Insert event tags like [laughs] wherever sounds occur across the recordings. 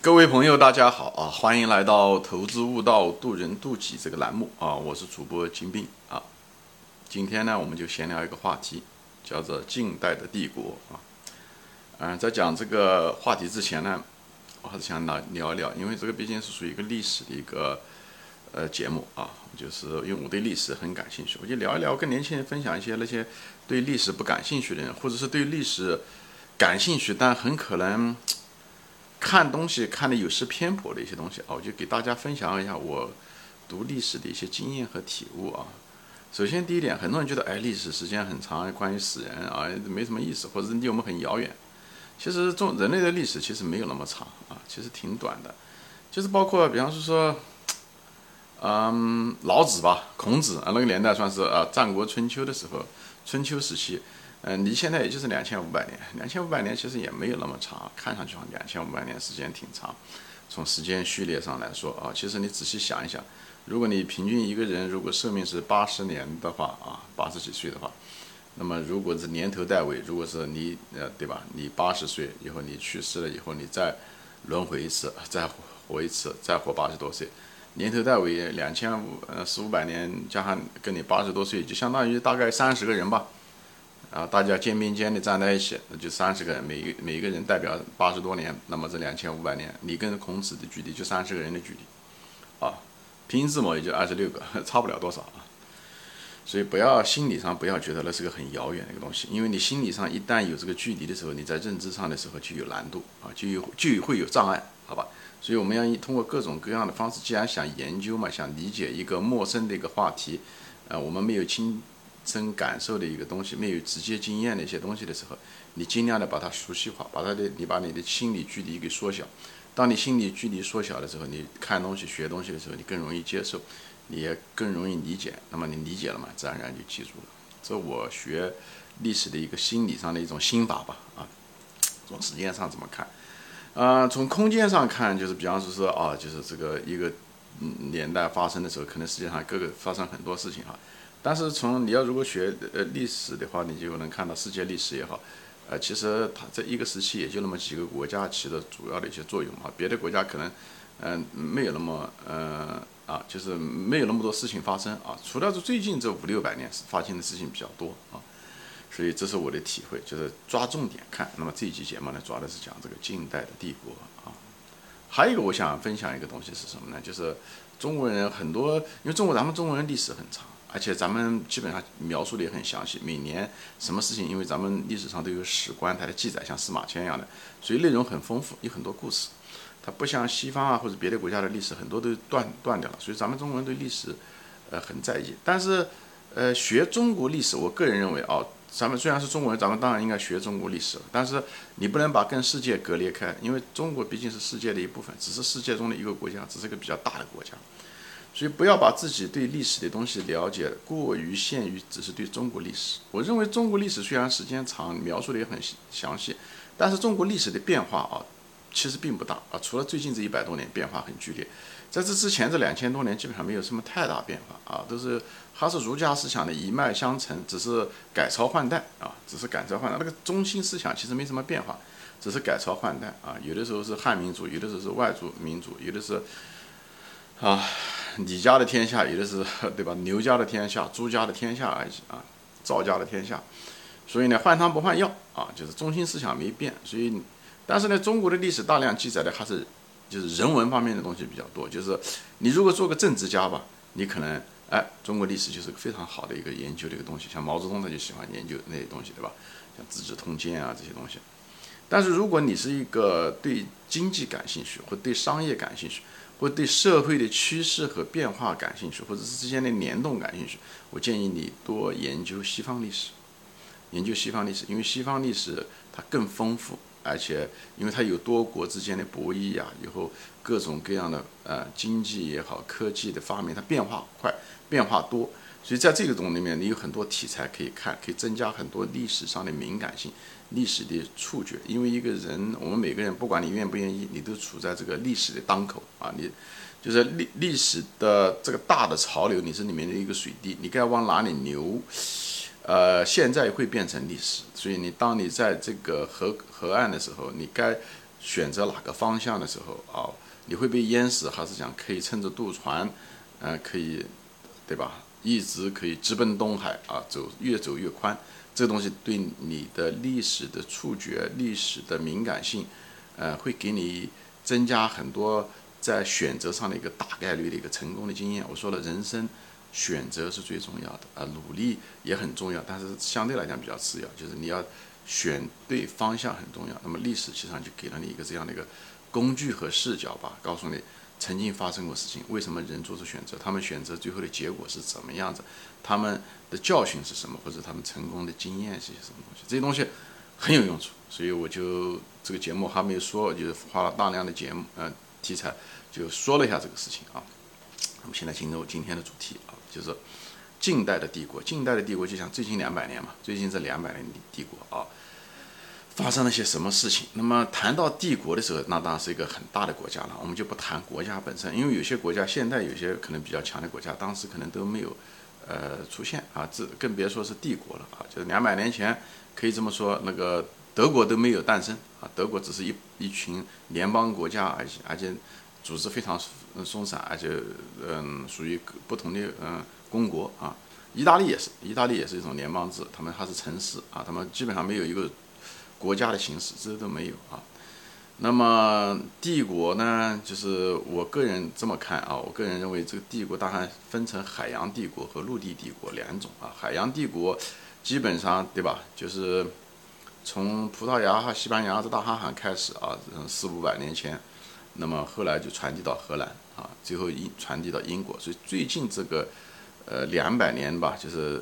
各位朋友，大家好啊！欢迎来到“投资悟道，渡人渡己”这个栏目啊！我是主播金兵啊。今天呢，我们就闲聊一个话题，叫做“近代的帝国”啊。嗯，在讲这个话题之前呢，我还是想聊聊一聊，因为这个毕竟是属于一个历史的一个呃节目啊。就是因为我对历史很感兴趣，我就聊一聊，跟年轻人分享一些那些对历史不感兴趣的人，或者是对历史感兴趣但很可能。看东西看的有失偏颇的一些东西啊，我就给大家分享一下我读历史的一些经验和体悟啊。首先第一点，很多人觉得哎，历史时间很长，关于死人啊没什么意思，或者离我们很遥远。其实中人类的历史其实没有那么长啊，其实挺短的。就是包括比方说说，嗯，老子吧，孔子啊，那个年代算是啊，战国春秋的时候，春秋时期。嗯，离现在也就是两千五百年，两千五百年其实也没有那么长，看上去好像两千五百年时间挺长。从时间序列上来说啊，其实你仔细想一想，如果你平均一个人如果寿命是八十年的话啊，八十几岁的话，那么如果是年头代尾，如果是你呃对吧？你八十岁以后你去世了以后，你再轮回一次，再活一次，再活八十多岁，年头代尾两千五呃四五百年加上跟你八十多岁，就相当于大概三十个人吧。啊，大家肩并肩的站在一起，那就三十个人，每一每一个人代表八十多年，那么这两千五百年，你跟孔子的距离就三十个人的距离，啊，拼音字母也就二十六个，[laughs] 差不了多少啊。所以不要心理上不要觉得那是个很遥远的一个东西，因为你心理上一旦有这个距离的时候，你在认知上的时候就有难度啊，就有就会有障碍，好吧？所以我们要通过各种各样的方式，既然想研究嘛，想理解一个陌生的一个话题，呃，我们没有亲。深感受的一个东西，没有直接经验的一些东西的时候，你尽量的把它熟悉化，把它的你把你的心理距离给缩小。当你心理距离缩小的时候，你看东西、学东西的时候，你更容易接受，你也更容易理解。那么你理解了嘛，自然而然就记住了。这我学历史的一个心理上的一种心法吧。啊，从时间上怎么看？啊，从空间上看，就是比方说说啊，就是这个一个年代发生的时候，可能世界上各个发生很多事情哈。但是从你要如果学呃历史的话，你就能看到世界历史也好，呃，其实它这一个时期也就那么几个国家起的主要的一些作用啊，别的国家可能嗯没有那么嗯啊，就是没有那么多事情发生啊，除了是最近这五六百年发生的事情比较多啊，所以这是我的体会，就是抓重点看。那么这一期节目呢，主要的是讲这个近代的帝国啊，还有一个我想分享一个东西是什么呢？就是中国人很多，因为中国咱们中国人历史很长。而且咱们基本上描述的也很详细，每年什么事情，因为咱们历史上都有史官他的记载，像司马迁一样的，所以内容很丰富，有很多故事。它不像西方啊或者别的国家的历史，很多都断断掉了。所以咱们中国人对历史，呃，很在意。但是，呃，学中国历史，我个人认为啊，咱们虽然是中国人，咱们当然应该学中国历史，但是你不能把跟世界隔离开，因为中国毕竟是世界的一部分，只是世界中的一个国家，只是个比较大的国家。所以不要把自己对历史的东西了解过于限于只是对中国历史。我认为中国历史虽然时间长，描述的也很详细，但是中国历史的变化啊，其实并不大啊。除了最近这一百多年变化很剧烈，在这之前这两千多年基本上没有什么太大变化啊，都是还是儒家思想的一脉相承，只是改朝换代啊，只是改朝换代。那个中心思想其实没什么变化，只是改朝换代啊。有的时候是汉民族，有的时候是外族民族，有的是啊。[laughs] 李家的天下，有的是 [laughs] 对吧？刘家的天下，朱家的天下而已啊，赵家的天下。所以呢，换汤不换药啊，就是中心思想没变。所以，但是呢，中国的历史大量记载的还是就是人文方面的东西比较多。就是你如果做个政治家吧，你可能哎，中国历史就是非常好的一个研究的一个东西。像毛泽东他就喜欢研究那些东西，对吧？像《资治通鉴》啊这些东西。但是如果你是一个对经济感兴趣，或对商业感兴趣，或对社会的趋势和变化感兴趣，或者是之间的联动感兴趣，我建议你多研究西方历史，研究西方历史，因为西方历史它更丰富，而且因为它有多国之间的博弈呀，以后各种各样的呃经济也好，科技的发明，它变化快，变化多，所以在这个种里面，你有很多题材可以看，可以增加很多历史上的敏感性。历史的触觉，因为一个人，我们每个人，不管你愿不愿意，你都处在这个历史的当口啊，你就是历历史的这个大的潮流，你是里面的一个水滴，你该往哪里流，呃，现在会变成历史，所以你当你在这个河河岸的时候，你该选择哪个方向的时候啊，你会被淹死，还是讲可以趁着渡船，嗯，可以，对吧？一直可以直奔东海啊，走越走越宽。这个东西对你的历史的触觉、历史的敏感性，呃，会给你增加很多在选择上的一个大概率的一个成功的经验。我说了，人生选择是最重要的啊，努力也很重要，但是相对来讲比较次要，就是你要选对方向很重要。那么历史实际上就给了你一个这样的一个工具和视角吧，告诉你。曾经发生过事情，为什么人做出选择？他们选择最后的结果是怎么样子？他们的教训是什么？或者他们成功的经验是些什么东西？这些东西很有用处，所以我就这个节目还没有说，就是花了大量的节目呃题材，就说了一下这个事情啊。我们现在进入今天的主题啊，就是近代的帝国。近代的帝国就像最近两百年嘛，最近这两百年帝国啊。发生了些什么事情？那么谈到帝国的时候，那当然是一个很大的国家了。我们就不谈国家本身，因为有些国家现在有些可能比较强的国家，当时可能都没有，呃，出现啊，这更别说是帝国了啊。就是两百年前可以这么说，那个德国都没有诞生啊，德国只是一一群联邦国家，而且而且组织非常松散，而且嗯，属于不同的嗯公国啊。意大利也是，意大利也是一种联邦制，他们还是城市啊，他们基本上没有一个。国家的形式，这都没有啊。那么帝国呢？就是我个人这么看啊，我个人认为这个帝国大概分成海洋帝国和陆地帝国两种啊。海洋帝国基本上对吧？就是从葡萄牙和西班牙这大航海开始啊，嗯四五百年前，那么后来就传递到荷兰啊，最后英传递到英国。所以最近这个呃两百年吧，就是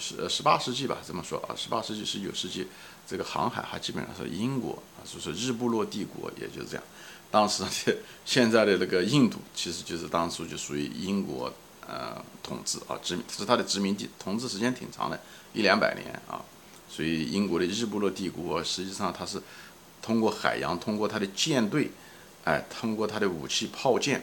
十十八世纪吧，这么说啊，十八世纪十九世纪。这个航海还基本上是英国啊，就是日不落帝国，也就是这样。当时现在的那个印度，其实就是当初就属于英国呃统治啊，殖民是它的殖民地，统治时间挺长的，一两百年啊。所以英国的日不落帝国，实际上它是通过海洋，通过它的舰队，哎，通过它的武器炮舰，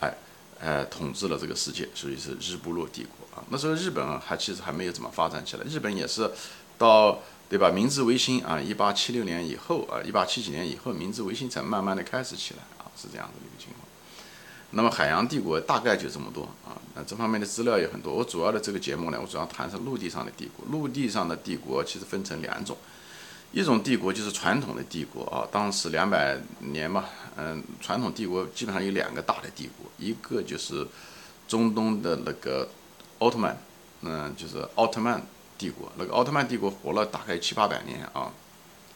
哎，呃，统治了这个世界，所以是日不落帝国啊。那时候日本还其实还没有怎么发展起来，日本也是到。对吧？明治维新啊，一八七六年以后啊，一八七几年以后，明治维新才慢慢的开始起来啊，是这样的一个情况。那么海洋帝国大概就这么多啊，那这方面的资料也很多。我主要的这个节目呢，我主要谈是陆地上的帝国。陆地上的帝国其实分成两种，一种帝国就是传统的帝国啊，当时两百年嘛，嗯，传统帝国基本上有两个大的帝国，一个就是中东的那个奥特曼，嗯，就是奥特曼。帝国那个奥特曼帝国活了大概七八百年啊，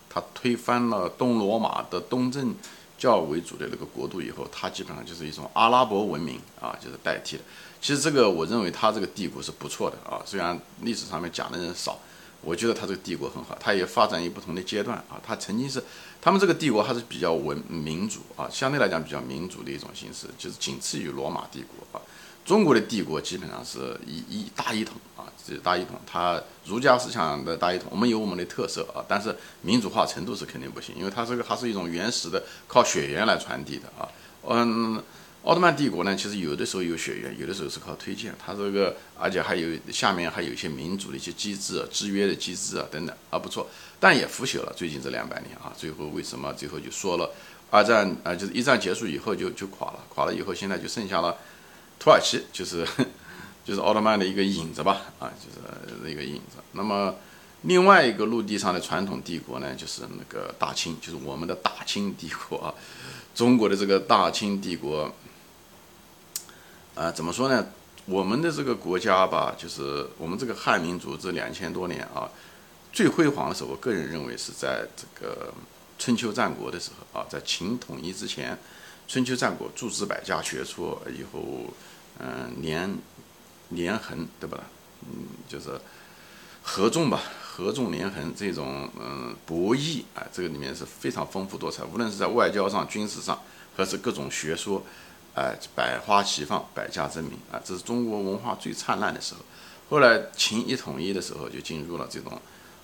他推翻了东罗马的东正教为主的那个国度以后，他基本上就是一种阿拉伯文明啊，就是代替的。其实这个我认为他这个帝国是不错的啊，虽然历史上面讲的人少，我觉得他这个帝国很好，他也发展于不同的阶段啊。他曾经是他们这个帝国还是比较文民主啊，相对来讲比较民主的一种形式，就是仅次于罗马帝国啊。中国的帝国基本上是一一大一统啊，这大一统，它儒家思想的大一统，我们有我们的特色啊，但是民主化程度是肯定不行，因为它这个还是一种原始的靠血缘来传递的啊。嗯，奥特曼帝国呢，其实有的时候有血缘，有的时候是靠推荐，它这个而且还有下面还有一些民主的一些机制、制约的机制啊等等啊不错，但也腐朽了。最近这两百年啊，最后为什么最后就说了二战啊，就是一战结束以后就就垮了，垮了以后现在就剩下了。土耳其就是 [laughs] 就是奥特曼的一个影子吧，啊，就是一个影子。那么另外一个陆地上的传统帝国呢，就是那个大清，就是我们的大清帝国啊。中国的这个大清帝国，啊，怎么说呢？我们的这个国家吧，就是我们这个汉民族这两千多年啊，最辉煌的时候，我个人认为是在这个春秋战国的时候啊，在秦统一之前，春秋战国诸子百家学说以后。嗯，连连横对吧？嗯，就是合纵吧，合纵连横这种嗯博弈啊，这个里面是非常丰富多彩。无论是在外交上、军事上，还是各种学说，哎，百花齐放，百家争鸣啊，这是中国文化最灿烂的时候。后来秦一统一的时候，就进入了这种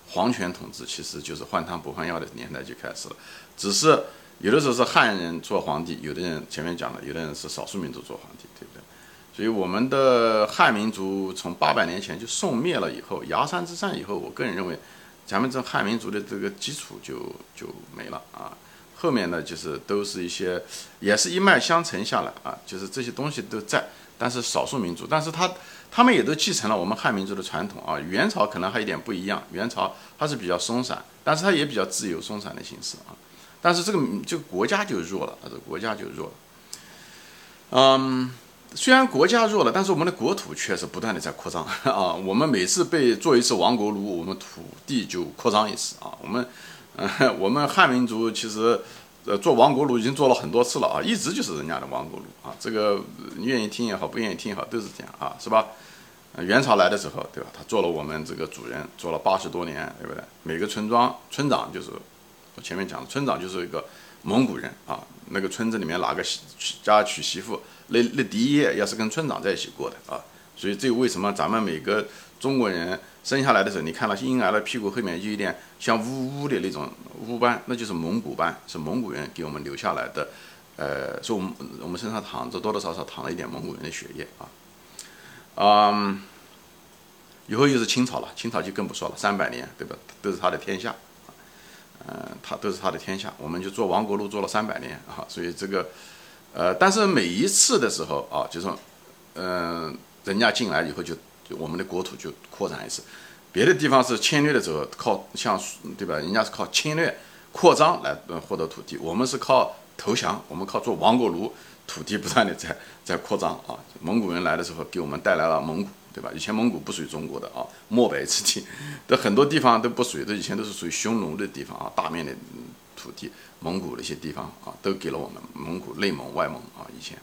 皇权统治，其实就是换汤不换药的年代就开始了。只是有的时候是汉人做皇帝，有的人前面讲了，有的人是少数民族做皇帝，对不对？所以我们的汉民族从八百年前就宋灭了以后，崖山之战以后，我个人认为，咱们这汉民族的这个基础就就没了啊。后面呢就是都是一些，也是一脉相承下来啊，就是这些东西都在，但是少数民族，但是他他们也都继承了我们汉民族的传统啊。元朝可能还有点不一样，元朝它是比较松散，但是它也比较自由松散的形式啊。但是这个这个国家就弱了，啊，这个国家就弱了。嗯，虽然国家弱了，但是我们的国土却是不断的在扩张 [laughs] 啊。我们每次被做一次亡国奴，我们土地就扩张一次啊。我们，嗯，[laughs] 我们汉民族其实，呃，做亡国奴已经做了很多次了啊，一直就是人家的亡国奴啊。这个愿意听也好，不愿意听也好，都是这样啊，是吧？元朝来的时候，对吧？他做了我们这个主人，做了八十多年，对不对？每个村庄村长就是。我前面讲的村长就是一个蒙古人啊，那个村子里面哪个娶家娶媳妇，那那第一夜要是跟村长在一起过的啊，所以这为什么咱们每个中国人生下来的时候，你看到婴儿的屁股后面就有点像乌乌的那种乌斑，那就是蒙古斑，是蒙古人给我们留下来的，呃，说我们我们身上淌着多多少少淌了一点蒙古人的血液啊，嗯，以后又是清朝了，清朝就更不说了，三百年对吧，都是他的天下。嗯，他都是他的天下，我们就做亡国路做了三百年啊，所以这个，呃，但是每一次的时候啊，就说，嗯，人家进来以后就就我们的国土就扩展一次，别的地方是侵略的时候靠像对吧，人家是靠侵略扩张来获得土地，我们是靠投降，我们靠做亡国奴，土地不断的在在扩张啊，蒙古人来的时候给我们带来了蒙古。对吧？以前蒙古不属于中国的啊，漠北之地的很多地方都不属于，这以前都是属于匈奴的地方啊，大面的土地，蒙古的一些地方啊，都给了我们蒙古、内蒙、外蒙啊，以前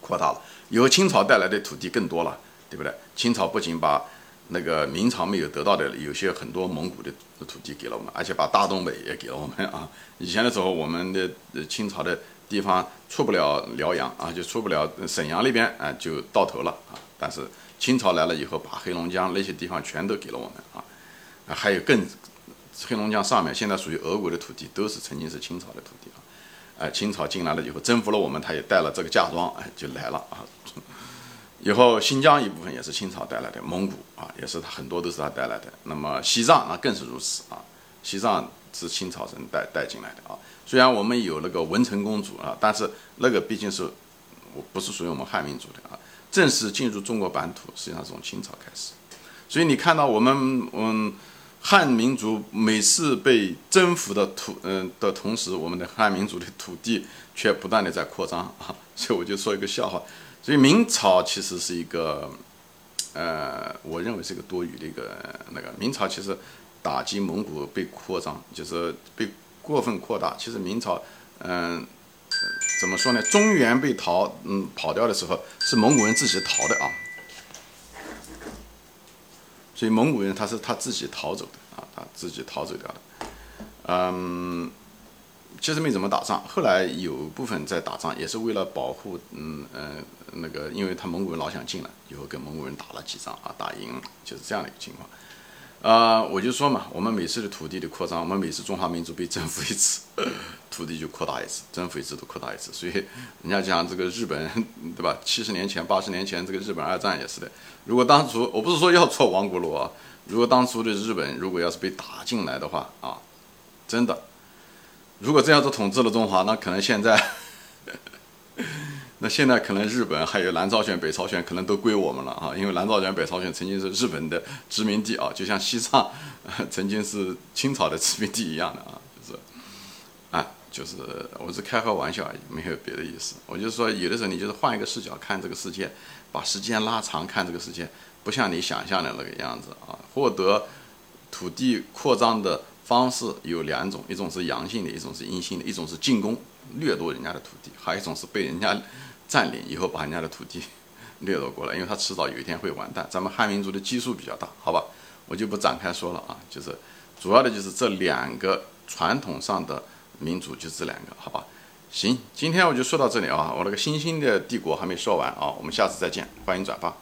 扩大了。以后清朝带来的土地更多了，对不对？清朝不仅把那个明朝没有得到的有些很多蒙古的土地给了我们，而且把大东北也给了我们啊。[laughs] 以前的时候，我们的清朝的地方出不了辽阳啊，就出不了沈阳那边啊，就到头了啊。但是清朝来了以后，把黑龙江那些地方全都给了我们啊，啊，还有更黑龙江上面现在属于俄国的土地，都是曾经是清朝的土地啊，哎，清朝进来了以后征服了我们，他也带了这个嫁妆，哎，就来了啊。以后新疆一部分也是清朝带来的，蒙古啊，也是他很多都是他带来的。那么西藏那更是如此啊，西藏是清朝人带带进来的啊。虽然我们有那个文成公主啊，但是那个毕竟是我不是属于我们汉民族的啊。正式进入中国版图，实际上从清朝开始，所以你看到我们嗯汉民族每次被征服的土嗯的同时，我们的汉民族的土地却不断的在扩张啊，所以我就说一个笑话，所以明朝其实是一个呃，我认为是一个多余的一个那个明朝其实打击蒙古被扩张，就是被过分扩大，其实明朝嗯。怎么说呢？中原被逃，嗯，跑掉的时候是蒙古人自己逃的啊，所以蒙古人他是他自己逃走的啊，他自己逃走掉的。嗯，其实没怎么打仗，后来有部分在打仗，也是为了保护，嗯嗯，那个，因为他蒙古人老想进来，以后跟蒙古人打了几仗啊，打赢了，就是这样的一个情况。啊，我就说嘛，我们每次的土地的扩张，我们每次中华民族被征服一次，[laughs] 土地就扩大一次，征服一次都扩大一次。所以 [laughs] 人家讲这个日本，对吧？七十年前、八十年前，这个日本二战也是的。如果当初我不是说要做亡国奴啊，如果当初的日本如果要是被打进来的话啊，真的，如果这样子统治了中华，那可能现在。那现在可能日本还有南朝鲜、北朝鲜可能都归我们了啊，因为南朝鲜、北朝鲜曾经是日本的殖民地啊，就像西藏 [laughs] 曾经是清朝的殖民地一样的啊，就是，啊，就是我是开个玩笑而已，没有别的意思。我就是说有的时候你就是换一个视角看这个世界，把时间拉长看这个世界，不像你想象的那个样子啊。获得土地扩张的方式有两种，一种是阳性的，一种是阴性的，一种是进攻掠夺人家的土地，还有一种是被人家。占领以后把人家的土地 [laughs] 掠夺过来，因为他迟早有一天会完蛋。咱们汉民族的基数比较大，好吧，我就不展开说了啊。就是主要的就是这两个传统上的民族，就这两个，好吧。行，今天我就说到这里啊。我那个新兴的帝国还没说完啊，我们下次再见，欢迎转发。